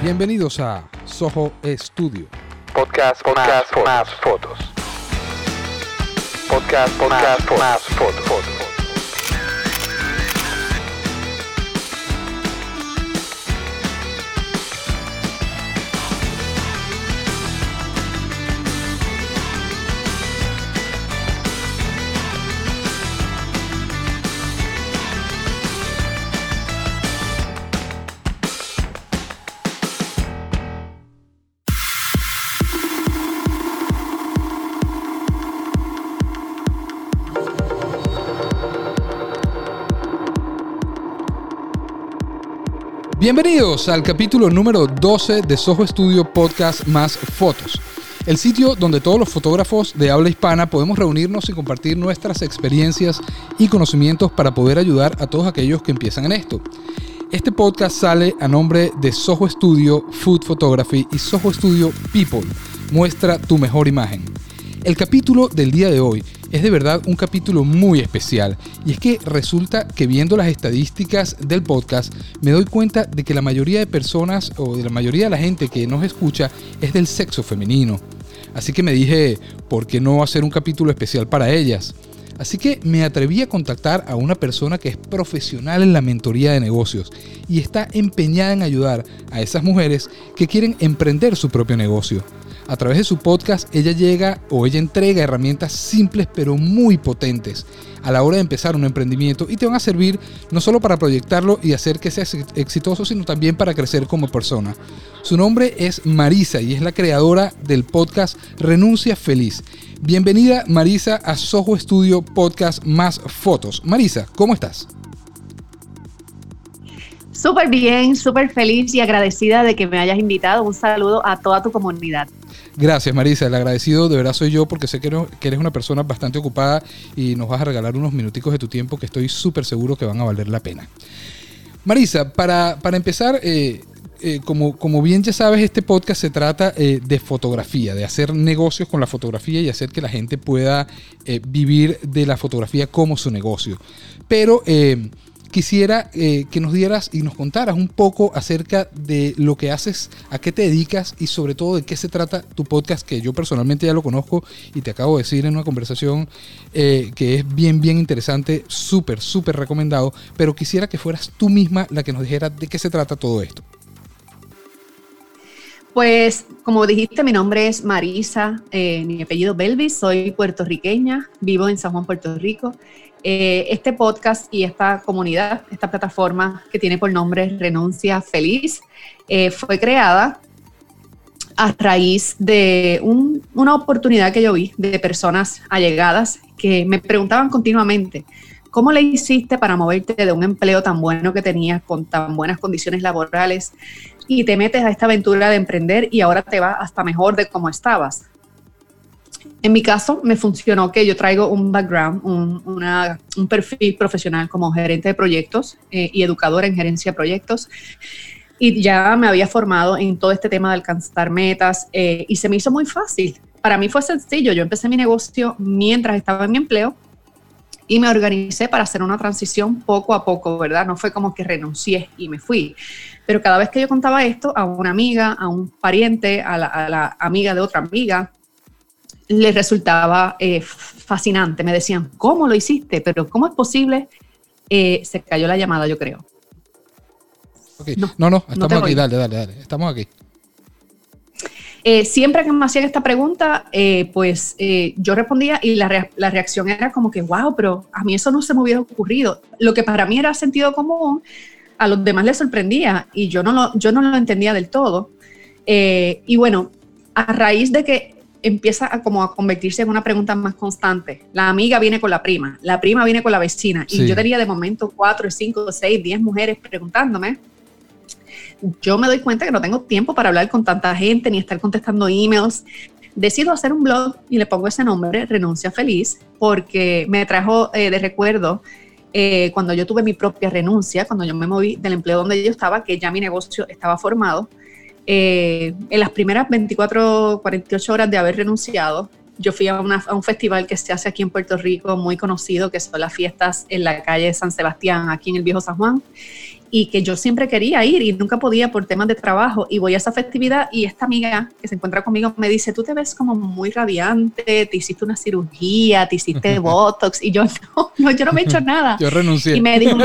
Bienvenidos a Soho Studio. Podcast, podcast, más, fotos. Podcast, podcast, más, fotos. Bienvenidos al capítulo número 12 de Soho Studio Podcast más Fotos, el sitio donde todos los fotógrafos de habla hispana podemos reunirnos y compartir nuestras experiencias y conocimientos para poder ayudar a todos aquellos que empiezan en esto. Este podcast sale a nombre de Soho Studio Food Photography y Soho Studio People. Muestra tu mejor imagen. El capítulo del día de hoy es de verdad un capítulo muy especial y es que resulta que viendo las estadísticas del podcast me doy cuenta de que la mayoría de personas o de la mayoría de la gente que nos escucha es del sexo femenino. Así que me dije, ¿por qué no hacer un capítulo especial para ellas? Así que me atreví a contactar a una persona que es profesional en la mentoría de negocios y está empeñada en ayudar a esas mujeres que quieren emprender su propio negocio. A través de su podcast, ella llega o ella entrega herramientas simples pero muy potentes a la hora de empezar un emprendimiento y te van a servir no solo para proyectarlo y hacer que sea exitoso, sino también para crecer como persona. Su nombre es Marisa y es la creadora del podcast Renuncia Feliz. Bienvenida Marisa a Soho Studio Podcast Más Fotos. Marisa, ¿cómo estás? Súper bien, súper feliz y agradecida de que me hayas invitado. Un saludo a toda tu comunidad. Gracias, Marisa. El agradecido de verdad soy yo porque sé que eres una persona bastante ocupada y nos vas a regalar unos minuticos de tu tiempo que estoy súper seguro que van a valer la pena. Marisa, para, empezar, eh, eh, como, como, bien ya sabes, este podcast se trata eh, de fotografía, de hacer negocios con la fotografía y hacer que la gente pueda vivir de la fotografía como su negocio. Pero quisiera eh, que nos dieras y nos contaras un poco acerca de lo que haces, a qué te dedicas y sobre todo de qué se trata tu podcast, que yo personalmente ya lo conozco y te acabo de decir en una conversación eh, que es bien, bien interesante, súper, súper recomendado, pero quisiera que fueras tú misma la que nos dijera de qué se trata todo esto. Pues como dijiste, mi nombre es Marisa, eh, mi apellido Belvis, soy puertorriqueña, vivo en San Juan, Puerto Rico. Eh, este podcast y esta comunidad, esta plataforma que tiene por nombre Renuncia Feliz, eh, fue creada a raíz de una oportunidad que yo vi de personas allegadas que me preguntaban continuamente, ¿cómo le hiciste para moverte de un empleo tan bueno que tenías con tan buenas condiciones laborales y te metes a esta aventura de emprender y ahora te va hasta mejor de cómo estabas? En mi caso, me funcionó que yo traigo un background, un, perfil profesional como gerente de proyectos eh, y educadora en gerencia de proyectos. Y ya me había formado en todo este tema de alcanzar metas eh, y se me hizo muy fácil. Para mí fue sencillo. Yo empecé mi negocio mientras estaba en mi empleo y me organicé para hacer una transición poco a poco, ¿verdad? No fue como que renuncié y me fui. Pero cada vez que yo contaba esto a una amiga, a un pariente, a la, a la amiga de otra amiga, les resultaba eh, fascinante. Me decían, ¿cómo lo hiciste? Pero ¿cómo es posible? Eh, se cayó la llamada, yo creo. No, no, estamos aquí, dale, dale, dale, estamos aquí. Eh, siempre que me hacían esta pregunta, pues yo respondía y la, la, reacción era como que, wow, pero a mí eso no se me hubiera ocurrido. Lo que para mí era sentido común, a los demás les sorprendía y yo no lo, yo no lo entendía del todo. y bueno, a raíz de que empieza a como a convertirse en una pregunta más constante. La amiga viene con la prima, la prima viene con la vecina. Y yo tenía de momento cuatro, cinco, seis, diez mujeres preguntándome. Yo me doy cuenta que no tengo tiempo para hablar con tanta gente ni estar contestando emails. Decido hacer un blog y le pongo ese nombre, Renuncia Feliz, porque me trajo eh, de recuerdo eh, cuando yo tuve mi propia renuncia, cuando yo me moví del empleo donde yo estaba, que ya mi negocio estaba formado eh, en las primeras 24, 48 horas de haber renunciado, yo fui a, un festival que se hace aquí en Puerto Rico, muy conocido, que son las fiestas en la calle San Sebastián, aquí en el Viejo San Juan. y que yo siempre quería ir y nunca podía por temas de trabajo y voy a esa festividad y esta amiga que se encuentra conmigo me dice, tú te ves como muy radiante, te hiciste una cirugía, te hiciste Botox y yo no, no yo no me he hecho nada. Yo renuncié. Y me dijo,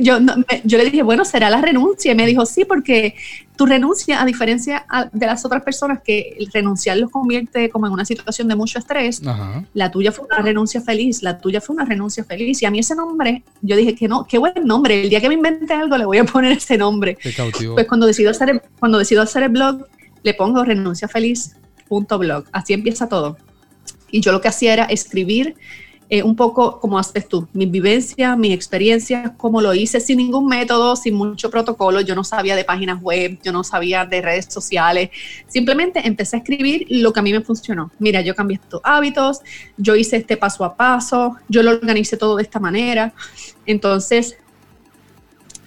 yo, no, me- yo le dije, bueno, será la renuncia y me dijo, sí, porque tu renuncia, a diferencia de las otras personas que el renunciar los convierte como en una situación de mucho estrés, Ajá. la tuya fue una renuncia feliz, la tuya fue una renuncia feliz. Y a mí ese nombre, yo dije que no, qué buen nombre. El día que me invente algo le voy a poner ese nombre. Pues cuando decido hacer el, cuando decido hacer el blog, le pongo renunciafeliz.blog. Así empieza todo. Y yo lo que hacía era escribir eh, un poco como haces tú, mi vivencia, mi experiencia, cómo lo hice, sin ningún método, sin mucho protocolo. Yo no sabía de páginas web, yo no sabía de redes sociales. Simplemente empecé a escribir lo que a mí me funcionó. Mira, yo cambié estos hábitos, yo hice este paso a paso, yo lo organicé todo de esta manera. Entonces,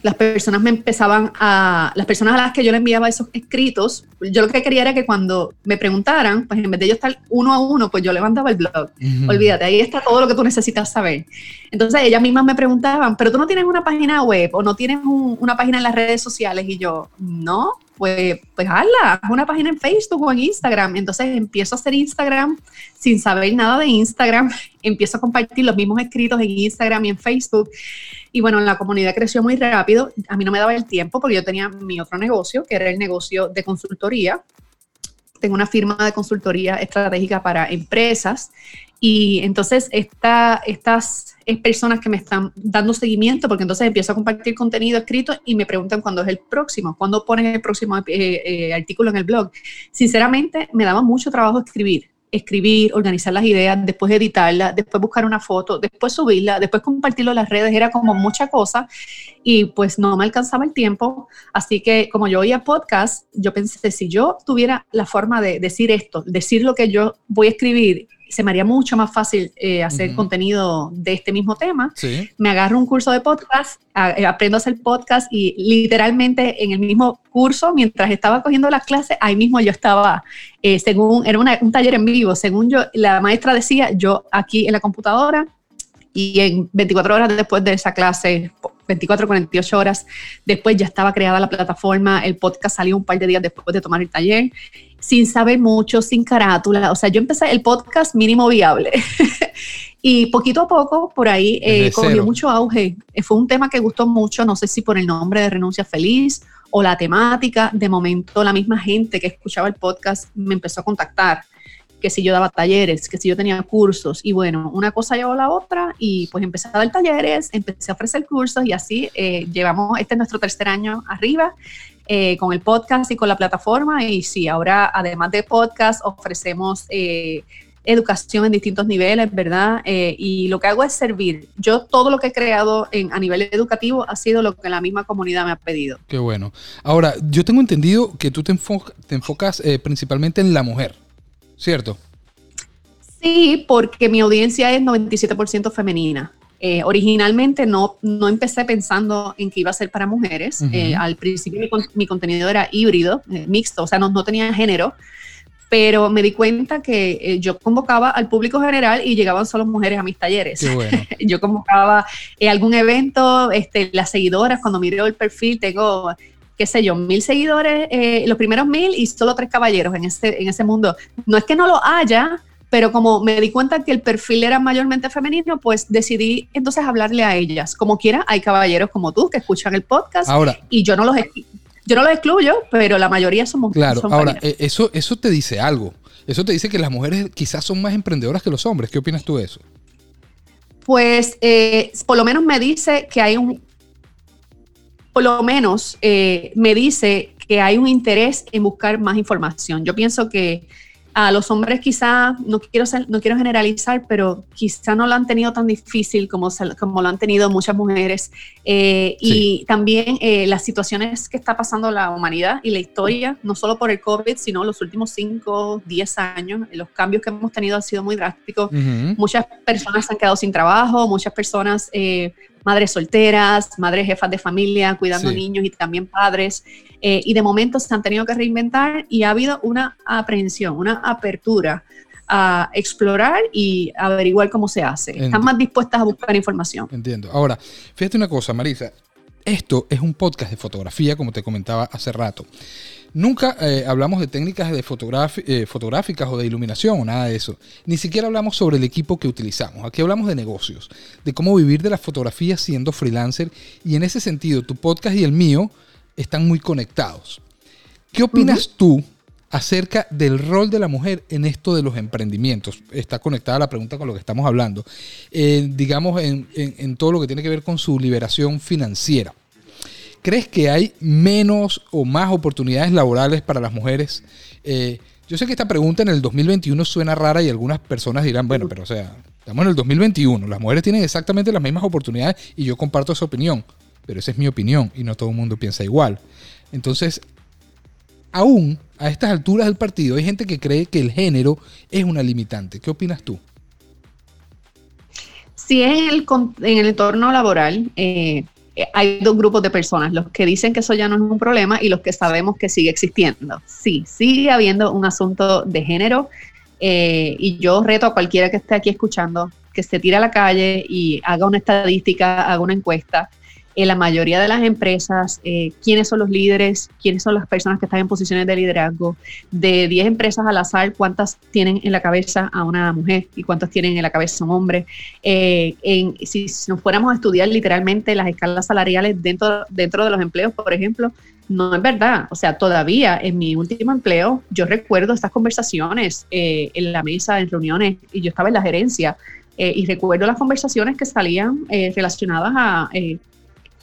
las personas me empezaban a, las personas a las que yo le enviaba esos escritos, yo lo que quería era que cuando me preguntaran, pues en vez de yo estar uno a uno, pues yo levantaba el blog. Olvídate, ahí está todo lo que tú necesitas saber. Entonces ellas mismas me preguntaban, pero tú no tienes una página web o no tienes un- una página en las redes sociales y yo, no, pues, pues hazla, haz una página en Facebook o en Instagram. Entonces empiezo a hacer Instagram sin saber nada de Instagram, empiezo a compartir los mismos escritos en Instagram y en Facebook. Y bueno, la comunidad creció muy rápido. A mí no me daba el tiempo porque yo tenía mi otro negocio, que era el negocio de consultoría. Tengo una firma de consultoría estratégica para empresas. Y entonces esta, estas personas que me están dando seguimiento, porque entonces empiezo a compartir contenido escrito y me preguntan cuándo es el próximo, cuándo pones el próximo eh, eh, artículo en el blog. Sinceramente, me daba mucho trabajo escribir escribir, organizar las ideas, después editarlas, después buscar una foto, después subirla, después compartirlo en las redes, era como mucha cosa y pues no me alcanzaba el tiempo. Así que como yo oía podcast, yo pensé, si yo tuviera la forma de decir esto, decir lo que yo voy a escribir, se me haría mucho más fácil eh, hacer Ujú. contenido de este mismo tema Sí. me agarro un curso de podcast, a- eh, aprendo a hacer podcast y literalmente en el mismo curso, mientras estaba cogiendo las clases, ahí mismo yo estaba, eh, según, era una- un taller en vivo, según yo, la maestra decía, yo aquí en la computadora y en 24 horas después de esa clase, 24, 48 horas después ya estaba creada la plataforma, el podcast salió un par de días después de tomar el taller, sin saber mucho, sin carátula, o sea, yo empecé el podcast mínimo viable. Y poquito a poco, por ahí, eh, cogió cero. mucho auge. Eh, Fue un tema que gustó mucho, no sé si por el nombre de Renuncia Feliz o la temática. De momento, la misma gente que escuchaba el podcast me empezó a contactar, que si yo daba talleres, que si yo tenía cursos. Y bueno, una cosa llevó a la otra y pues empecé a dar talleres, empecé a ofrecer cursos y así eh, llevamos, este es nuestro tercer año arriba. Eh, con el podcast y con la plataforma y sí, ahora además de podcast ofrecemos eh, educación en distintos niveles, ¿verdad? Eh, y lo que hago es servir. Yo todo lo que he creado en, a nivel educativo ha sido lo que la misma comunidad me ha pedido. Qué bueno. Ahora, yo tengo entendido que tú te, enfo- te enfocas eh, principalmente en la mujer, ¿cierto? Sí, porque mi audiencia es 97% femenina. Eh, originalmente no, no empecé pensando en que iba a ser para mujeres. Eh, al principio mi, con- mi contenido era híbrido, eh, mixto, o sea, no, no tenía género. Pero me di cuenta que yo convocaba al público general y llegaban solo mujeres a mis talleres. Qué bueno. yo convocaba algún evento, este, las seguidoras, cuando miro el perfil, tengo, qué sé yo, mil seguidores, los primeros mil y solo tres caballeros en ese, en ese mundo. No es que no lo haya, pero como me di cuenta que el perfil era mayormente femenino, pues decidí entonces hablarle a ellas. Como quiera, hay caballeros como tú que escuchan el podcast Ahora, y yo no los, yo no los excluyo, pero la mayoría somos claro, son ahora, femeninas. eh, eso, eso te dice algo. Eso te dice que las mujeres quizás son más emprendedoras que los hombres. ¿Qué opinas tú de eso? Pues eh, por lo menos me dice que hay un, por lo menos eh, me dice que hay un interés en buscar más información. Yo pienso que a los hombres quizá, no quiero, ser- no quiero generalizar, pero quizá no lo han tenido tan difícil como, como lo han tenido muchas mujeres. Eh, Y también eh, las situaciones que está pasando la humanidad y la historia, no solo por el COVID, sino los últimos 5, 10 años, los cambios que hemos tenido han sido muy drásticos Ujú. muchas personas se han quedado sin trabajo, muchas personas, eh, madres solteras, madres jefas de familia, cuidando Sí. niños y también padres, eh, y de momento se han tenido que reinventar y ha habido una aprehensión, una apertura a explorar y averiguar cómo se hace. Ent- Están más dispuestas a buscar información. Entiendo. Ahora, fíjate una cosa, Marisa. Esto es un podcast de fotografía, como te comentaba hace rato. Nunca eh, hablamos de técnicas de eh, fotográficas o de iluminación o nada de eso. Ni siquiera hablamos sobre el equipo que utilizamos. Aquí hablamos de negocios, de cómo vivir de la fotografía siendo freelancer y en ese sentido tu podcast y el mío están muy conectados. ¿Qué opinas tú acerca del rol de la mujer en esto de los emprendimientos. Está conectada la pregunta con lo que estamos hablando. Eh, digamos, en, todo lo que tiene que ver con su liberación financiera. ¿Crees que hay menos o más oportunidades laborales para las mujeres? Eh, yo sé que esta pregunta en el 2021 suena rara y algunas personas dirán, bueno, pero o sea, estamos en el 2021, las mujeres tienen exactamente las mismas oportunidades y yo comparto esa opinión, pero esa es mi opinión y no todo el mundo piensa igual. Entonces, aún a estas alturas del partido hay gente que cree que el género es una limitante. ¿Qué opinas tú? Sí, en el, en el entorno laboral eh, hay dos grupos de personas, los que dicen que eso ya no es un problema y los que sabemos que sigue existiendo. Sí, sigue habiendo un asunto de género eh, y yo reto a cualquiera que esté aquí escuchando que se tire a la calle y haga una estadística, haga una encuesta en la mayoría de las empresas, eh, quiénes son los líderes, quiénes son las personas que están en posiciones de liderazgo. De 10 empresas al azar, cuántas tienen en la cabeza a una mujer y cuántas tienen en la cabeza a un hombre. Eh, si, nos fuéramos a estudiar literalmente las escalas salariales dentro, dentro de los empleos, por ejemplo, no es verdad. O sea, todavía en mi último empleo, yo recuerdo estas conversaciones eh, en la mesa, en reuniones, y yo estaba en la gerencia. y recuerdo las conversaciones que salían relacionadas a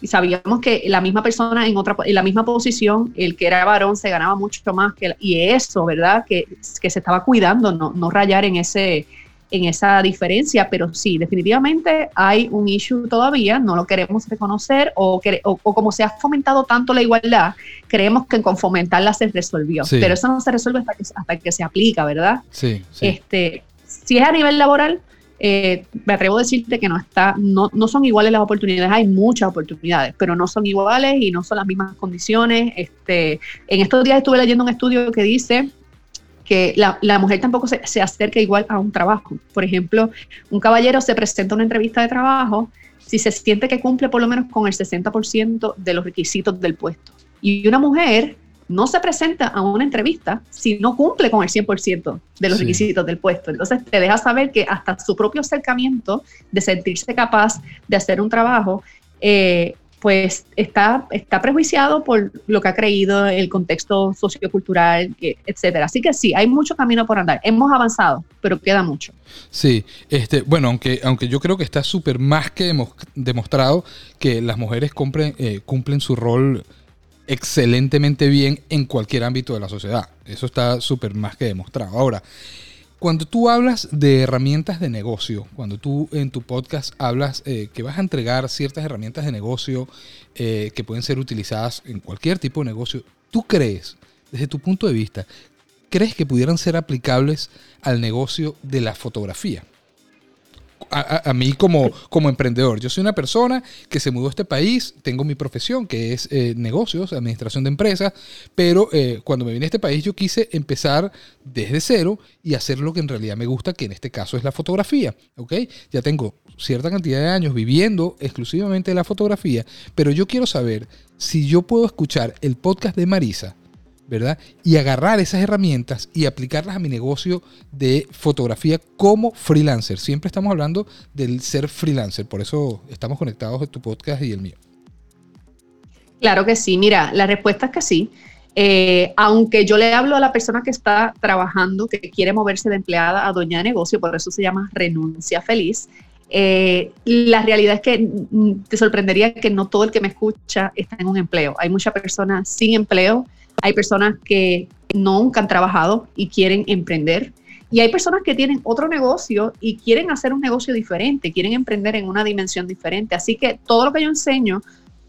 y sabíamos que la misma persona en otra en la misma posición, el que era varón se ganaba mucho más que y eso, ¿verdad? Que, que se estaba cuidando, no, no rayar en ese en esa diferencia, pero sí, definitivamente hay un issue todavía, no lo queremos reconocer o, o, como se ha fomentado tanto la igualdad, creemos que con fomentarla se resolvió, pero eso no se resuelve hasta que, hasta que se aplica, ¿verdad? Sí, sí. Este, si es a nivel laboral, eh, me atrevo a decirte que no está, no, no son iguales las oportunidades, hay muchas oportunidades, pero no son iguales y no son las mismas condiciones. Este, en estos días estuve leyendo un estudio que dice que la, la mujer tampoco se, se, acerca igual a un trabajo. Por ejemplo, un caballero se presenta a una entrevista de trabajo si se siente que cumple por lo menos con el 60% de los requisitos del puesto. Y una mujer no se presenta a una entrevista si no cumple con el 100% de los requisitos del puesto. Entonces te deja saber que hasta su propio acercamiento de sentirse capaz de hacer un trabajo, eh, pues está, está prejuiciado por lo que ha creído el contexto sociocultural, etcétera. Así que sí, hay mucho camino por andar. Hemos avanzado, pero queda mucho. Sí, este, bueno, aunque, aunque yo creo que está súper más que demostrado que las mujeres cumplen, eh, cumplen su rol excelentemente bien en cualquier ámbito de la sociedad. Eso está súper más que demostrado. Ahora, cuando tú hablas de herramientas de negocio, cuando tú en tu podcast hablas eh, que vas a entregar ciertas herramientas de negocio eh, que pueden ser utilizadas en cualquier tipo de negocio, ¿tú crees, desde tu punto de vista, crees que pudieran ser aplicables al negocio de la fotografía? A, mí como, como emprendedor. Yo soy una persona que se mudó a este país, tengo mi profesión que es eh, negocios, administración de empresas, pero eh, cuando me vine a este país yo quise empezar desde cero y hacer lo que en realidad me gusta, que en este caso es la fotografía. ¿ok? Ya tengo cierta cantidad de años viviendo exclusivamente de la fotografía, pero yo quiero saber si yo puedo escuchar el podcast de Marisa ¿verdad? Y agarrar esas herramientas y aplicarlas a mi negocio de fotografía como freelancer. Siempre estamos hablando del ser freelancer, por eso estamos conectados en tu podcast y el mío. Claro que sí, mira, la respuesta es que sí. Eh, aunque yo le hablo a la persona que está trabajando, que quiere moverse de empleada a dueña de negocio, por eso se llama renuncia feliz, eh, la realidad es que te sorprendería que no todo el que me escucha está en un empleo. Hay muchas personas sin empleo hay personas que nunca han trabajado y quieren emprender. Y hay personas que tienen otro negocio y quieren hacer un negocio diferente, quieren emprender en una dimensión diferente. Así que todo lo que yo enseño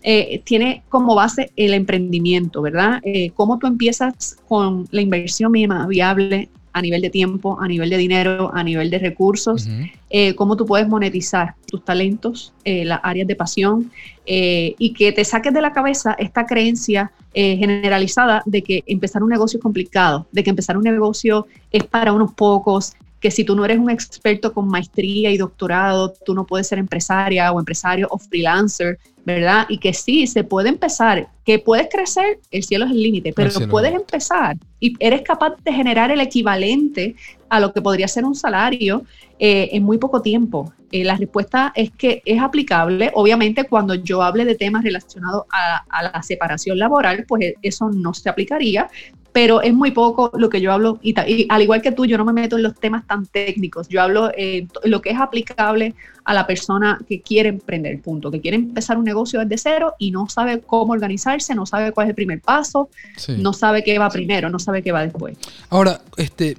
eh, tiene como base el emprendimiento, ¿verdad? Eh, cómo tú empiezas con la inversión mínima viable a nivel de tiempo, a nivel de dinero, a nivel de recursos, eh, cómo tú puedes monetizar tus talentos, eh, las áreas de pasión eh, y que te saques de la cabeza esta creencia generalizada de que empezar un negocio es complicado, de que empezar un negocio es para unos pocos, que si tú no eres un experto con maestría y doctorado, tú no puedes ser empresaria o empresario o freelancer, ¿verdad? Y que sí, se puede empezar, que puedes crecer, el cielo es el límite, pero puedes empezar y eres capaz de generar el equivalente a lo que podría ser un salario eh, en muy poco tiempo. Eh, la respuesta es que es aplicable. Obviamente, cuando yo hable de temas relacionados a, a, la separación laboral, pues eso no se aplicaría, pero es muy poco lo que yo hablo, y, al igual que tú, yo no me meto en los temas tan técnicos, yo hablo en lo que es aplicable a la persona que quiere emprender, punto, que quiere empezar un negocio desde cero y no sabe cómo organizarse, no sabe cuál es el primer paso, no sabe qué va primero, no sabe qué va después. Ahora, este,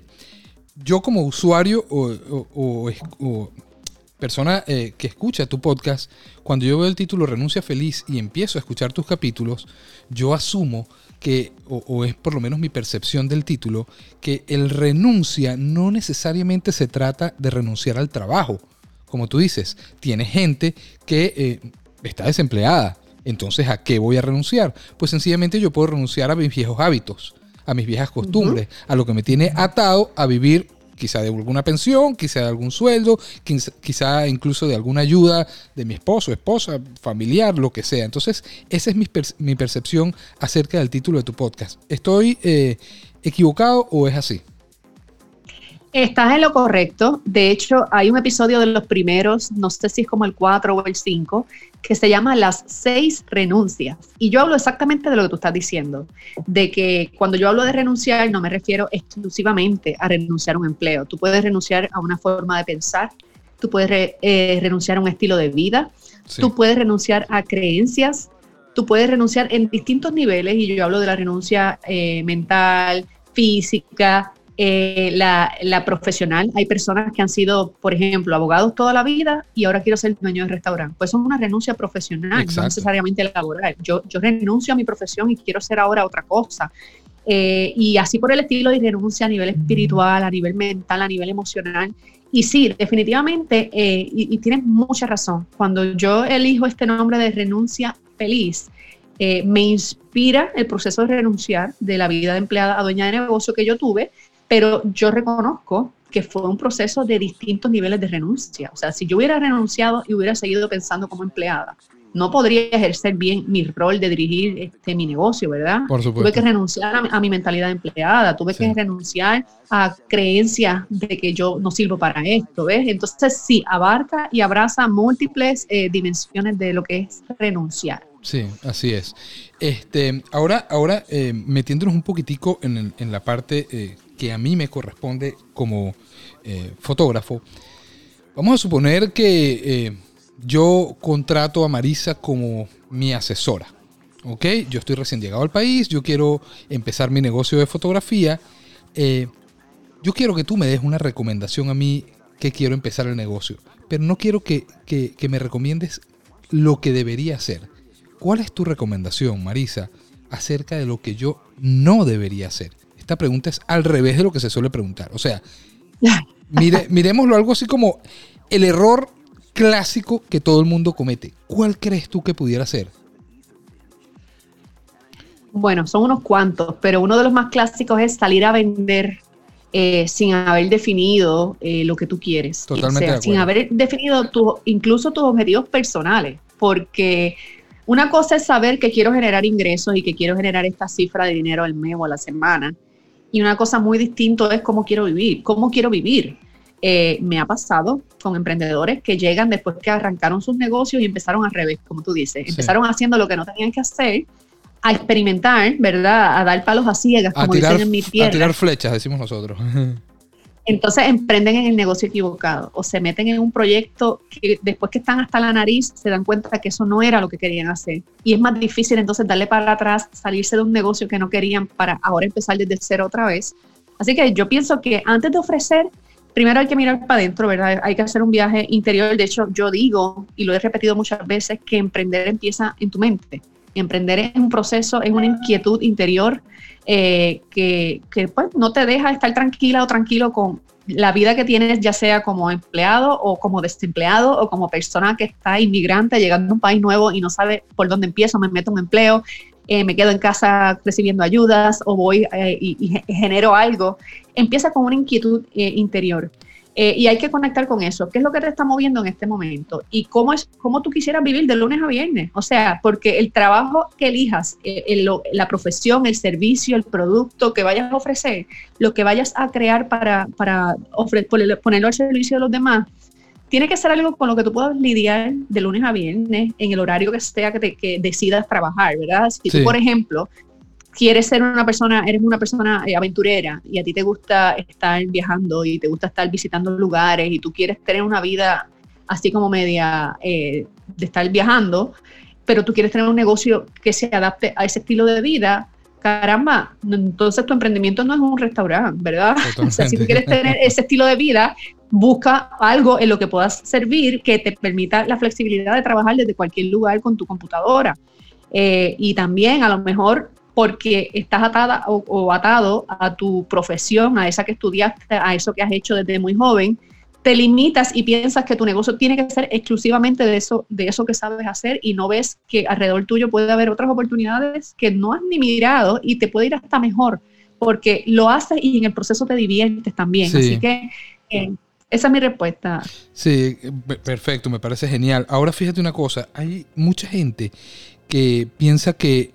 yo como usuario o, persona eh, que escucha tu podcast, cuando yo veo el título Renuncia Feliz y empiezo a escuchar tus capítulos, yo asumo que, o, es por lo menos mi percepción del título, que el renuncia no necesariamente se trata de renunciar al trabajo. Como tú dices, tiene gente que eh, está desempleada. Entonces, ¿a qué voy a renunciar? Pues sencillamente yo puedo renunciar a mis viejos hábitos, a mis viejas costumbres, a lo que me tiene atado a vivir quizá de alguna pensión, quizá de algún sueldo, quizá incluso de alguna ayuda de mi esposo, esposa, familiar, lo que sea. Entonces, esa es mi, percepción acerca del título de tu podcast. ¿Estoy eh, equivocado o es así? Estás en lo correcto. De hecho, hay un episodio de los primeros, no sé si es como el 4 o el 5, que se llama Las seis renuncias. Y yo hablo exactamente de lo que tú estás diciendo, de que cuando yo hablo de renunciar no me refiero exclusivamente a renunciar a un empleo. Tú puedes renunciar a una forma de pensar, tú puedes eh, renunciar a un estilo de vida, tú puedes renunciar a creencias, tú puedes renunciar en distintos niveles y yo hablo de la renuncia eh, mental, física, eh, la, profesional. Hay personas que han sido, por ejemplo, abogados toda la vida y ahora quiero ser dueño de restaurante. Pues es una renuncia profesional, no necesariamente laboral. Yo, yo renuncio a mi profesión y quiero ser ahora otra cosa. Eh, y así por el estilo y renuncia a nivel espiritual, a nivel mental, a nivel emocional. Y sí, definitivamente, eh, y, y, tienes mucha razón, cuando yo elijo este nombre de renuncia feliz, me inspira el proceso de renunciar de la vida de empleada a dueña de negocio que yo tuve pero yo reconozco que fue un proceso de distintos niveles de renuncia. O sea, si yo hubiera renunciado y hubiera seguido pensando como empleada, no podría ejercer bien mi rol de dirigir este, mi negocio, ¿verdad? Por supuesto. Tuve que renunciar a, mi mentalidad de empleada, tuve que renunciar a creencias de que yo no sirvo para esto, ¿ves? Entonces sí, abarca y abraza múltiples eh, dimensiones de lo que es renunciar. Sí, así es. Este, ahora, ahora eh, metiéndonos un poquitico en, en la parte eh, que a mí me corresponde como eh, fotógrafo, vamos a suponer que eh, yo contrato a Marisa como mi asesora. ¿Ok? Yo estoy recién llegado al país, yo quiero empezar mi negocio de fotografía. Eh, yo quiero que tú me des una recomendación a mí que quiero empezar el negocio, pero no quiero que, que me recomiendes lo que debería hacer. ¿Cuál es tu recomendación, Marisa, acerca de lo que yo no debería hacer? Esta pregunta es al revés de lo que se suele preguntar. O sea, mire, miremoslo algo así como el error clásico que todo el mundo comete. ¿Cuál crees tú que pudiera ser? Bueno, son unos cuantos, pero uno de los más clásicos es salir a vender eh, sin haber definido eh, lo que tú quieres. Totalmente. sin haber definido tu, incluso tus objetivos personales, porque una cosa es saber que quiero generar ingresos y que quiero generar esta cifra de dinero al mes o a la semana. Y una cosa muy distinta es cómo quiero vivir, cómo quiero vivir. Eh, me ha pasado con emprendedores que llegan después que arrancaron sus negocios y empezaron al revés, como tú dices. Empezaron haciendo lo que no tenían que hacer, a experimentar, ¿verdad? A dar palos a ciegas, como dicen en mi tierra. A tirar flechas, decimos nosotros. Entonces emprenden en el negocio equivocado o se meten en un proyecto que después que están hasta la nariz se dan cuenta que eso no era lo que querían hacer. Y es más difícil entonces darle para atrás, salirse de un negocio que no querían para ahora empezar desde cero otra vez. Así que yo pienso que antes de ofrecer, primero hay que mirar para adentro, ¿verdad? Hay que hacer un viaje interior. De hecho, yo digo, y lo he repetido muchas veces, que emprender empieza en tu mente. Emprender es un proceso, es una inquietud interior eh, que, pues, no te deja estar tranquila o tranquilo con la vida que tienes, ya sea como empleado o como desempleado o como persona que está inmigrante llegando a un país nuevo y no sabe por dónde empiezo, me meto un empleo, eh, me quedo en casa recibiendo ayudas o voy eh, y, genero algo. Empieza con una inquietud interior. Eh, y hay que conectar con eso. ¿Qué es lo que te está moviendo en este momento? Y cómo, es, cómo tú quisieras vivir de lunes a viernes. O sea, porque el trabajo que elijas, eh, la profesión, el servicio, el producto que vayas a ofrecer, lo que vayas a crear para, para ponerlo al servicio de los demás, tiene que ser algo con lo que tú puedas lidiar de lunes a viernes en el horario que sea que, que decidas trabajar, ¿verdad? Si tú, por ejemplo, quieres ser una persona, eres una persona eh, aventurera y a ti te gusta estar viajando y te gusta estar visitando lugares y tú quieres tener una vida así como media eh, de estar viajando, pero tú quieres tener un negocio que se adapte a ese estilo de vida, caramba, entonces tu emprendimiento no es un restaurante, ¿verdad? O sea, si tú quieres tener ese estilo de vida, busca algo en lo que puedas servir que te permita la flexibilidad de trabajar desde cualquier lugar con tu computadora. Eh, y también a lo mejor porque estás atada o, atado a tu profesión, a esa que estudiaste, a eso que has hecho desde muy joven, te limitas y piensas que tu negocio tiene que ser exclusivamente de eso, de eso que sabes hacer y no ves que alrededor tuyo puede haber otras oportunidades que no has ni mirado y te puede ir hasta mejor, porque lo haces y en el proceso te diviertes también. Así que eh, esa es mi respuesta. Sí, perfecto, me parece genial. Ahora fíjate una cosa, hay mucha gente que piensa que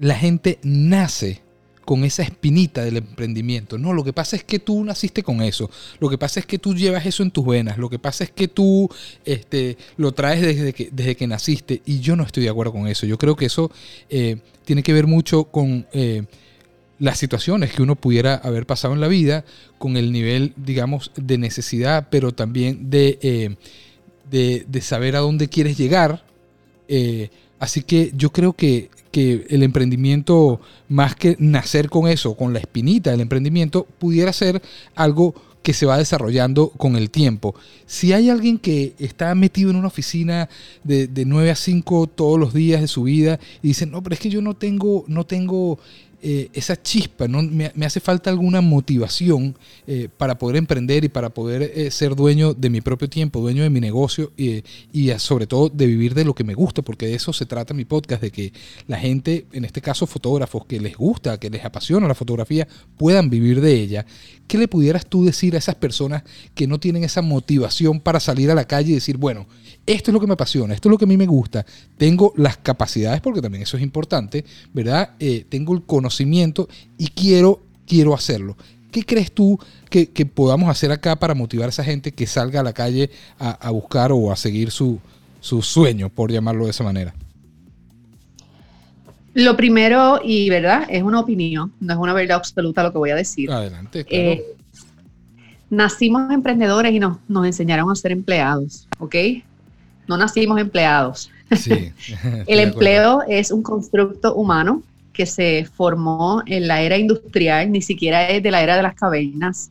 la gente nace con esa espinita del emprendimiento. No, lo que pasa es que tú naciste con eso. Lo que pasa es que tú llevas eso en tus venas. Lo que pasa es que tú este, lo traes desde que, desde que naciste. Y yo no estoy de acuerdo con eso. Yo creo que eso eh, tiene que ver mucho con eh, las situaciones que uno pudiera haber pasado en la vida, con el nivel, digamos, de necesidad, pero también de, eh, de, saber a dónde quieres llegar. así que yo creo que que el emprendimiento, más que nacer con eso, con la espinita del emprendimiento, pudiera ser algo que se va desarrollando con el tiempo. Si hay alguien que está metido en una oficina de, de 9 a 5 todos los días de su vida y dice, no, pero es que yo no tengo, no tengo eh, esa chispa, ¿no? Me, hace falta alguna motivación eh, para poder emprender y para poder eh, ser dueño de mi propio tiempo, dueño de mi negocio y, sobre todo de vivir de lo que me gusta, porque de eso se trata mi podcast, de que la gente, en este caso fotógrafos, que les gusta, que les apasiona la fotografía, puedan vivir de ella. ¿Qué le pudieras tú decir a esas personas que no tienen esa motivación para salir a la calle y decir, bueno, esto es lo que me apasiona, esto es lo que a mí me gusta, tengo las capacidades, porque también eso es importante, ¿verdad? Tengo el conocimiento y quiero, quiero hacerlo. ¿Qué crees tú que, podamos hacer acá para motivar a esa gente que salga a la calle a, buscar o a seguir su, sueño, por llamarlo de esa manera? Lo primero, y verdad, es una opinión, no es una verdad absoluta lo que voy a decir. Adelante. Claro. Eh, nacimos emprendedores y nos, nos enseñaron a ser empleados, ¿ok? no nacimos empleados. el empleo es un constructo humano que se formó en la era industrial, ni siquiera es de la era de las cavernas.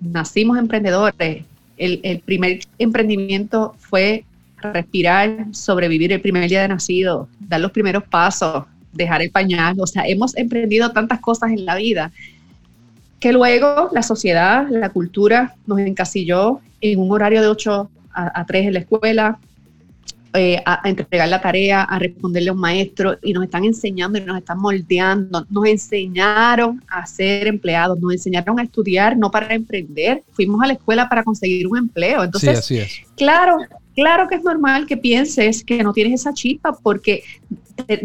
Nacimos emprendedores. El, primer emprendimiento fue respirar, sobrevivir el primer día de nacido, dar los primeros pasos, dejar el pañal. O sea, hemos emprendido tantas cosas en la vida que luego la sociedad, la cultura nos encasilló en un horario de 8 a, a 3 en la escuela, eh, a, entregar la tarea, a responderle a un maestro y nos están enseñando y nos están moldeando. Nos enseñaron a ser empleados, nos enseñaron a estudiar, no para emprender. Fuimos a la escuela para conseguir un empleo. Entonces, claro, claro que es normal que pienses que no tienes esa chispa porque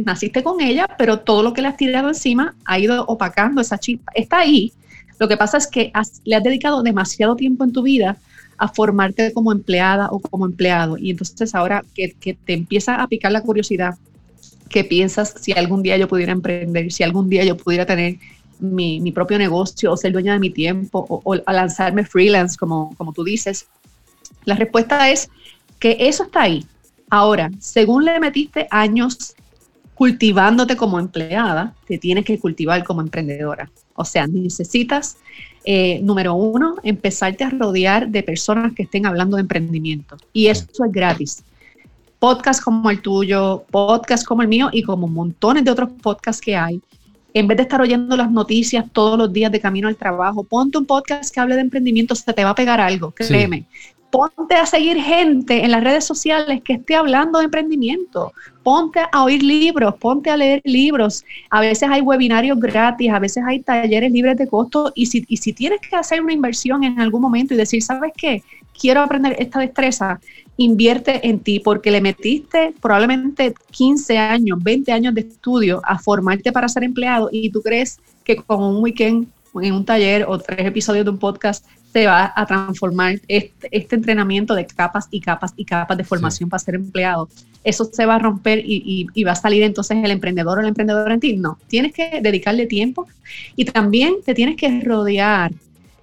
naciste con ella, pero todo lo que le has tirado encima ha ido opacando esa chispa. Está ahí. Lo que pasa es que le has dedicado demasiado tiempo en tu vida a formarte como empleada o como empleado. Y entonces ahora que, te empieza a picar la curiosidad, que piensas si algún día yo pudiera emprender, si algún día yo pudiera tener mi, propio negocio o ser dueña de mi tiempo o, lanzarme freelance, como, como tú dices, la respuesta es que eso está ahí. Ahora, según le metiste años cultivándote como empleada, te tienes que cultivar como emprendedora. O sea, necesitas eh, número uno, empezarte a rodear de personas que estén hablando de emprendimiento. Y eso es gratis. Podcasts como el tuyo, podcasts como el mío y como montones de otros podcasts que hay. En vez de estar oyendo las noticias todos los días de camino al trabajo, ponte un podcast que hable de emprendimiento, se te va a pegar algo, créeme ponte a seguir gente en las redes sociales que esté hablando de emprendimiento, ponte a oír libros, ponte a leer libros. A veces hay webinarios gratis, a veces hay talleres libres de costo y si, y si tienes que hacer una inversión en algún momento y decir, ¿sabes qué? Quiero aprender esta destreza, invierte en ti porque le metiste probablemente 15 años, 20 años de estudio a formarte para ser empleado y tú crees que con un weekend en un taller o tres episodios de un podcast se va a transformar este, este entrenamiento de capas y capas y capas de formación para ser empleado. Eso se va a romper y, y, va a salir entonces el emprendedor o el emprendedor en ti. No, tienes que dedicarle tiempo y también te tienes que rodear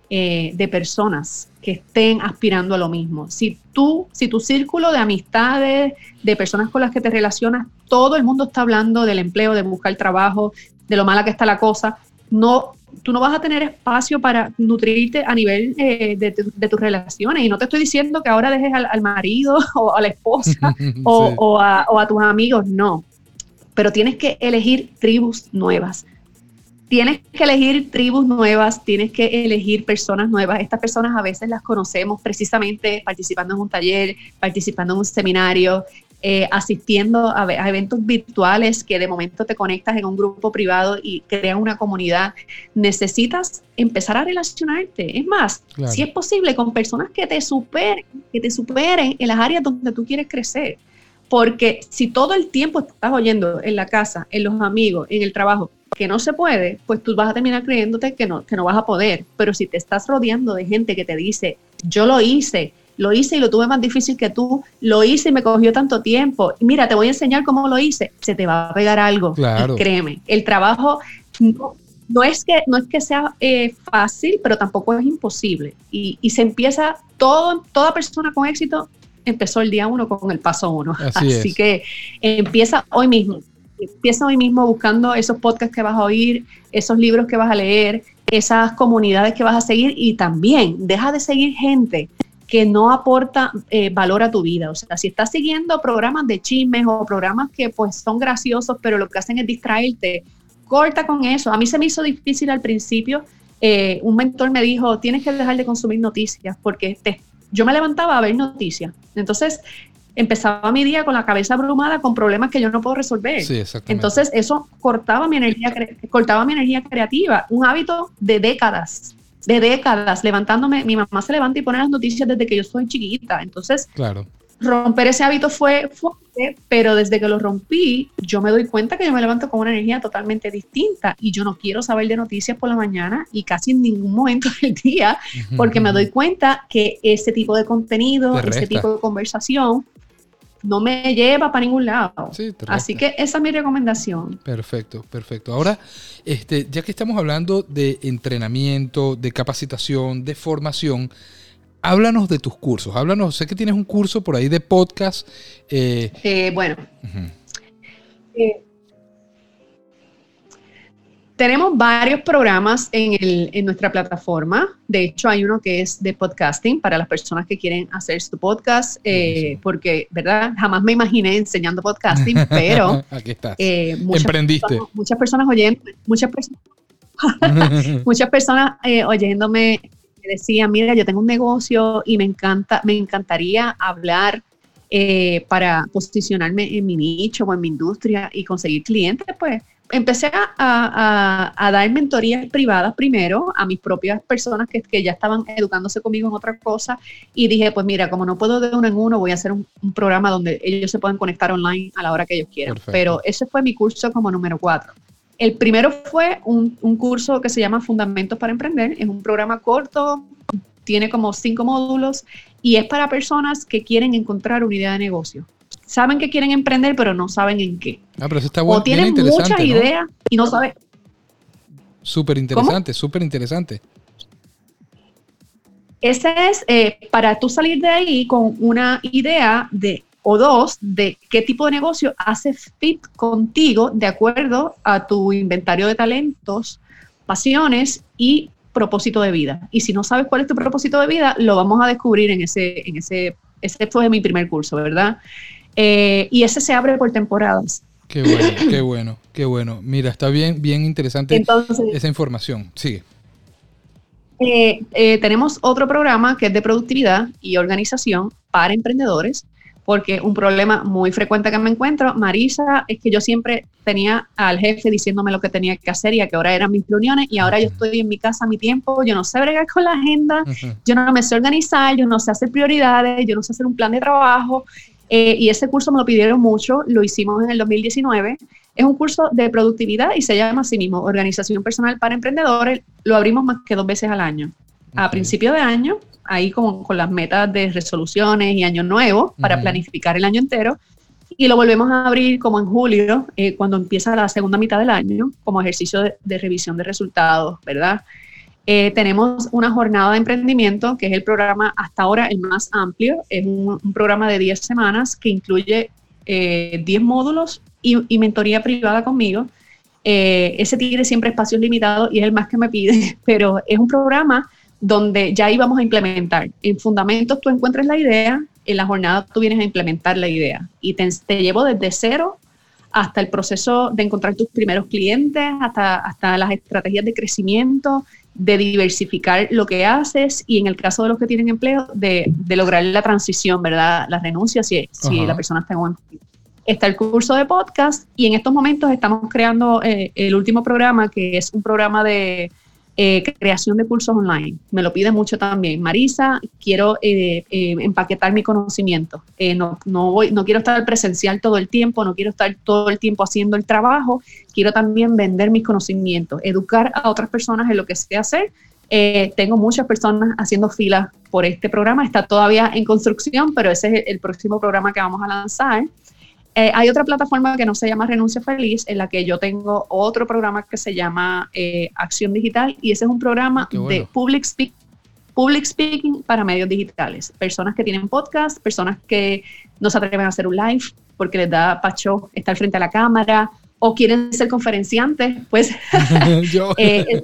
eh, de personas que estén aspirando a lo mismo. Si tú, si tu círculo de amistades, de personas con las que te relacionas, todo el mundo está hablando del empleo, de buscar trabajo, de lo mala que está la cosa, no tú no vas a tener espacio para nutrirte a nivel eh, de, tus relaciones. Y no te estoy diciendo que ahora dejes al, marido o a la esposa o, a, tus amigos, no. Pero tienes que elegir tribus nuevas. Tienes que elegir tribus nuevas, tienes que elegir personas nuevas. Estas personas a veces las conocemos precisamente participando en un taller, participando en un seminario, eh, asistiendo a, eventos virtuales que de momento te conectas en un grupo privado y crean una comunidad, necesitas empezar a relacionarte. Es más, si es posible, con personas que te superen, que te superen en las áreas donde tú quieres crecer. Porque si todo el tiempo estás oyendo en la casa, en los amigos, en el trabajo, que no se puede, pues tú vas a terminar creyéndote que no, que no vas a poder. Pero si te estás rodeando de gente que te dice, yo lo hice, lo hice y lo tuve más difícil que tú, lo hice y me cogió tanto tiempo. Mira, te voy a enseñar cómo lo hice, se te va a pegar algo. Claro. créeme, el trabajo no, es, que, no es que sea eh, fácil, pero tampoco es imposible. Y, se empieza, todo, toda persona con éxito empezó el día uno con el paso uno. Así, que empieza hoy mismo. Empieza hoy mismo buscando esos podcasts que vas a oír, esos libros que vas a leer, esas comunidades que vas a seguir y también deja de seguir gente que no aporta eh, valor a tu vida. O sea, si estás siguiendo programas de chismes o programas que pues son graciosos, pero lo que hacen es distraerte, corta con eso. A mí se me hizo difícil al principio. Eh, un mentor me dijo, tienes que dejar de consumir noticias porque yo me levantaba a ver noticias. Entonces, empezaba mi día con la cabeza abrumada con problemas que yo no puedo resolver. Entonces, eso cortaba mi energía, cortaba mi energía creativa, un hábito de décadas de décadas levantándome. Mi mamá se levanta y pone las noticias desde que yo soy chiquita. Entonces, claro. romper ese hábito fue fuerte, pero desde que lo rompí, yo me doy cuenta que yo me levanto con una energía totalmente distinta y yo no quiero saber de noticias por la mañana y casi en ningún momento del día, porque me doy cuenta que ese tipo de contenido, ese tipo de conversación no me lleva para ningún lado. Así que esa es mi recomendación. Perfecto, perfecto. Ahora, este, ya que estamos hablando de entrenamiento, de capacitación, de formación, háblanos de tus cursos. Háblanos, sé que tienes un curso por ahí de podcast. Eh, eh, bueno. Tenemos varios programas en, nuestra plataforma. De hecho, hay uno que es de podcasting para las personas que quieren hacer su podcast, eh, porque, ¿verdad? Jamás me imaginé enseñando podcasting, pero... Aquí estás. Eh, muchas Emprendiste. Personas, muchas personas oyendo, muchas personas, muchas personas eh, oyéndome decían, mira, yo tengo un negocio y me encanta, me encantaría hablar para posicionarme en mi nicho o en mi industria y conseguir clientes, pues empecé a, dar mentorías privadas primero a mis propias personas que, ya estaban educándose conmigo en otra cosa y dije, pues mira, como no puedo de uno en uno, voy a hacer un, programa donde ellos se puedan conectar online a la hora que ellos quieran. Pero ese fue mi curso como número cuatro. El primero fue un, un curso que se llama Fundamentos para Emprender. Es un programa corto, tiene como cinco módulos y es para personas que quieren encontrar una idea de negocio saben que quieren emprender, pero no saben en qué. Ah, pero eso está bueno. O tienen muchas ideas y no saben. Súper interesante, súper interesante. Ese es eh, para tú salir de ahí con una idea de o dos de qué tipo de negocio hace fit contigo de acuerdo a tu inventario de talentos, pasiones y propósito de vida. Y si no sabes cuál es tu propósito de vida, lo vamos a descubrir en ese, en ese, ese fue mi primer curso, ¿verdad? Eh, y ese se abre por temporadas. Qué bueno, qué bueno, qué bueno. Mira, está bien, bien interesante esa información. Sigue. Eh, eh, tenemos otro programa que es de productividad y organización para emprendedores, porque un problema muy frecuente que me encuentro, Marisa, es que yo siempre tenía al jefe diciéndome lo que tenía que hacer y a qué hora eran mis reuniones y ahora yo estoy en mi casa a mi tiempo, yo no sé bregar con la agenda, yo no me sé organizar, yo no sé hacer prioridades, yo no sé hacer un plan de trabajo eh, y ese curso me lo pidieron mucho, lo hicimos en el 2019. Es un curso de productividad y se llama así mismo Organización Personal para Emprendedores. Lo abrimos más que dos veces al año. A principio de año ahí como con las metas de resoluciones y año nuevo para planificar el año entero. Y lo volvemos a abrir como en julio, eh, cuando empieza la segunda mitad del año, como ejercicio de, revisión de resultados, ¿verdad? Eh, tenemos una jornada de emprendimiento, que es el programa hasta ahora el más amplio. Es un, programa de 10 semanas que incluye 10 eh, módulos y, y, mentoría privada conmigo. ese tiene siempre espacios limitados y es el más que me pide, pero es un programa donde ya íbamos a implementar. En fundamentos tú encuentras la idea, en la jornada tú vienes a implementar la idea y te, llevo desde cero hasta el proceso de encontrar tus primeros clientes, hasta, hasta las estrategias de crecimiento, de diversificar lo que haces y en el caso de los que tienen empleo, de, lograr la transición, ¿verdad? La renuncia si, si la persona está en un Está el curso de podcast y en estos momentos estamos creando eh, el último programa, que es un programa de eh, creación de cursos online. Me lo pide mucho también. Marisa, quiero eh, eh, empaquetar mi conocimiento. no, no, voy, no quiero estar presencial todo el tiempo, no quiero estar todo el tiempo haciendo el trabajo. Quiero también vender mis conocimientos, educar a otras personas en lo que sé hacer. tengo muchas personas haciendo filas por este programa. Está todavía en construcción, pero ese es el próximo programa que vamos a lanzar. Eh, hay otra plataforma que no se llama Renuncia Feliz, en la que yo tengo otro programa que se llama eh, Acción Digital y ese es un programa de public, speak, public speaking para medios digitales. Personas que tienen podcast, personas que no se atreven a hacer un live porque les da pacho estar frente a la cámara o quieren ser conferenciantes, pues. Eh,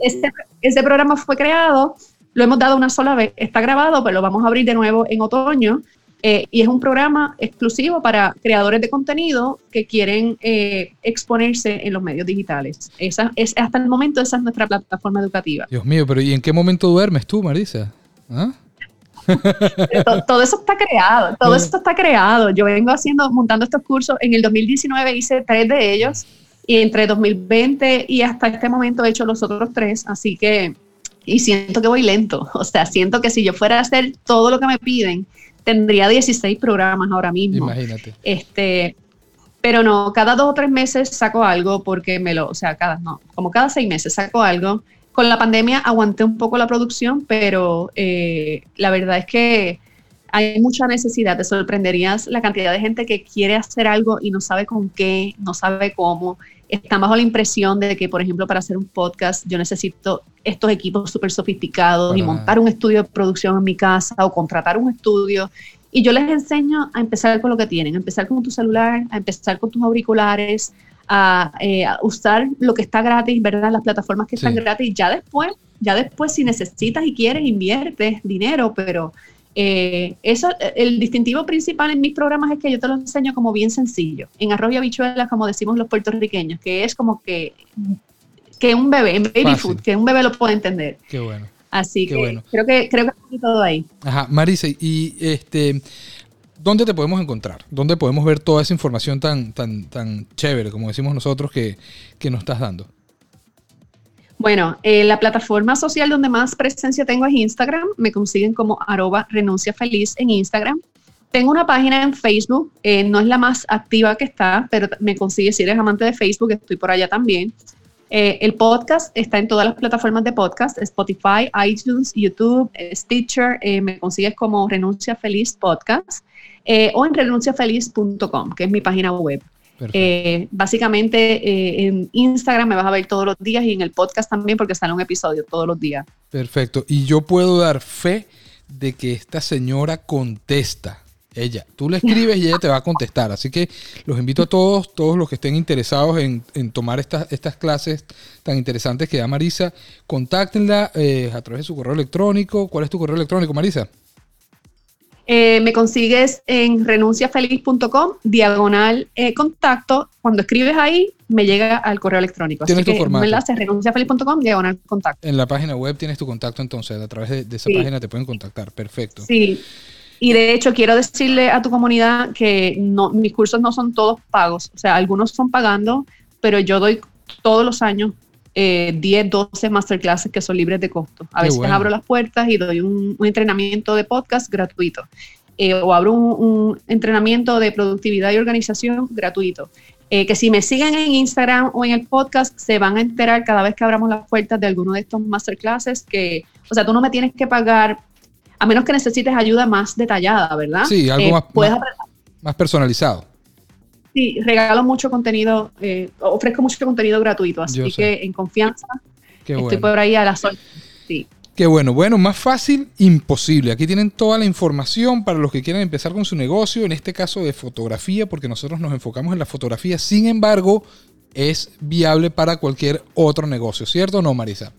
ese programa fue creado, lo hemos dado una sola vez, está grabado, pero lo vamos a abrir de nuevo en otoño eh, y es un programa exclusivo para creadores de contenido que quieren eh, exponerse en los medios digitales. Esa es, hasta el momento esa es nuestra plataforma educativa. Dios mío, pero ¿y en qué momento duermes tú, Marisa? ¿Ah? todo, eso está creado, todo eso está creado. Yo vengo haciendo, montando estos cursos. En el 2019 hice tres de ellos y entre 2020 y hasta este momento he hecho los otros tres, así que, y siento que voy lento. O sea, siento que si yo fuera a hacer todo lo que me piden, tendría 16 programas ahora mismo. Imagínate. Este, pero no, cada dos o tres meses saco algo porque me lo, o sea, cada, no, como cada seis meses saco algo. Con la pandemia aguanté un poco la producción, pero eh, la verdad es que hay mucha necesidad. Te sorprenderías la cantidad de gente que quiere hacer algo y no sabe con qué, no sabe cómo. Está bajo la impresión de que, por ejemplo, para hacer un podcast yo necesito estos equipos súper sofisticados y montar un estudio de producción en mi casa o contratar un estudio. Y yo les enseño a empezar con lo que tienen, a empezar con tu celular, a empezar con tus auriculares, a, eh, usar lo que está gratis, ¿verdad? Las plataformas que están gratis. Ya después, ya después si necesitas y quieres, inviertes dinero, pero eh, eso, el distintivo principal en mis programas es que yo te lo enseño como bien sencillo, en arroz y habichuelas, como decimos los puertorriqueños, que es como que, que un bebé, en baby food, que un bebé lo puede entender. Qué bueno. Así que creo que creo que todo ahí. Ajá, Marisa, y este ¿dónde te podemos encontrar? ¿Dónde podemos ver toda esa información tan, tan, tan chévere, como decimos nosotros, que, que nos estás dando? Bueno, eh, la plataforma social donde más presencia tengo es Instagram. Me consiguen como arroba renuncia feliz en Instagram. Tengo una página en Facebook, eh, no es la más activa que está, pero me consigue si eres amante de Facebook, estoy por allá también. Eh, el podcast está en todas las plataformas de podcast, Spotify, iTunes, YouTube, Stitcher, me consigues como Renuncia Feliz Podcast o en renunciafeliz.com, que es mi página web. Eh, básicamente eh, en Instagram me vas a ver todos los días y en el podcast también porque sale un episodio todos los días. Perfecto. Y yo puedo dar fe de que esta señora contesta. Ella, tú le escribes y ella te va a contestar. Así que los invito a todos, todos los que estén interesados en, tomar estas, estas clases tan interesantes que da Marisa, contáctenla eh, a través de su correo electrónico. ¿Cuál es tu correo electrónico, Marisa? Eh, me consigues en renunciafeliz.com, diagonal eh, contacto. Cuando escribes ahí, me llega al correo electrónico. Así Tienes tu que formato. me enlace renunciafeliz.com, diagonal contacto. En la página web tienes tu contacto, entonces a través de, de esa Sí. página te pueden contactar. Perfecto. Sí. Y de hecho, quiero decirle a tu comunidad que no, mis cursos no son todos pagos. O sea, algunos son pagando, pero yo doy todos los años eh, 10, 12 masterclasses que son libres de costo. A Qué veces bueno. abro las puertas y doy un, un entrenamiento de podcast gratuito. Eh, o abro un, un entrenamiento de productividad y organización gratuito. Eh, que si me siguen en Instagram o en el podcast, se van a enterar cada vez que abramos las puertas de alguno de estos masterclasses que, o sea, tú no me tienes que pagar, a menos que necesites ayuda más detallada, ¿verdad? Sí, algo Eh, Más personalizado. Sí, regalo mucho contenido, eh, ofrezco mucho contenido gratuito, así Yo sé. que en confianza Qué estoy bueno. por ahí a la sol. Sí. Qué bueno. Bueno, más fácil, imposible. Aquí tienen toda la información para los que quieran empezar con su negocio, en este caso de fotografía, porque nosotros nos enfocamos en la fotografía. Sin embargo, es viable para cualquier otro negocio, ¿cierto o no, Marisa?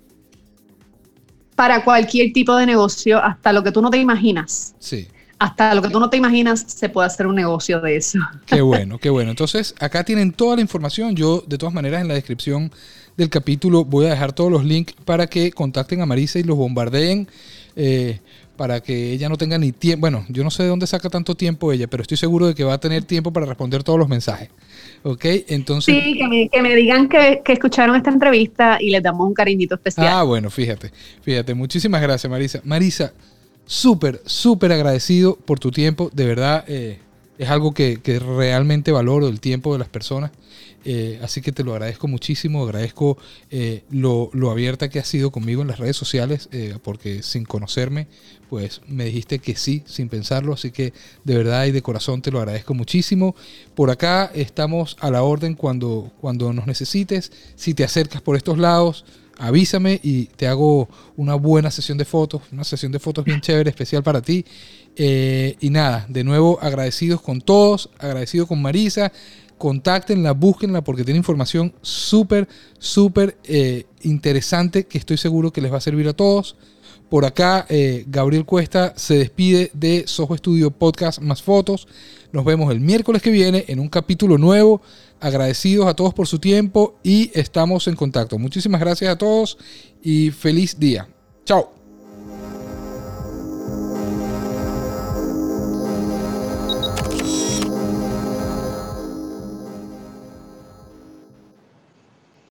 Para cualquier tipo de negocio, hasta lo que tú no te imaginas, Sí. Hasta lo que tú no te imaginas, se puede hacer un negocio de eso. Qué bueno, qué bueno. Entonces, acá tienen toda la información. Yo, de todas maneras, en la descripción del capítulo voy a dejar todos los links para que contacten a Marisa y los bombardeen. eh, para que ella no tenga ni tiempo. Bueno, yo no sé de dónde saca tanto tiempo ella, pero estoy seguro de que va a tener tiempo para responder todos los mensajes. ¿Ok? Entonces. Sí, que me, que me digan que, que escucharon esta entrevista y les damos un cariñito especial. Ah, bueno, fíjate, fíjate. Muchísimas gracias, Marisa. Marisa, súper, súper agradecido por tu tiempo. De verdad, eh, es algo que, realmente valoro, el tiempo de las personas. Eh, así que te lo agradezco muchísimo. Agradezco eh, lo, lo abierta que has sido conmigo en las redes sociales, porque sin conocerme, pues me dijiste que sí, sin pensarlo. Así que de verdad y de corazón te lo agradezco muchísimo. Por acá estamos a la orden cuando, cuando nos necesites. Si te acercas por estos lados, avísame y te hago una buena sesión de fotos, una sesión de fotos bien chévere, especial para ti. Eh, y nada, de nuevo agradecidos con todos, agradecido con Marisa. Contáctenla, búsquenla porque tiene información súper, súper eh, interesante que estoy seguro que les va a servir a todos. Por acá, eh, Gabriel Cuesta se despide de Soho Studio Podcast más fotos. Nos vemos el miércoles que viene en un capítulo nuevo. Agradecidos a todos por su tiempo y estamos en contacto. Muchísimas gracias a todos y feliz día. Chao.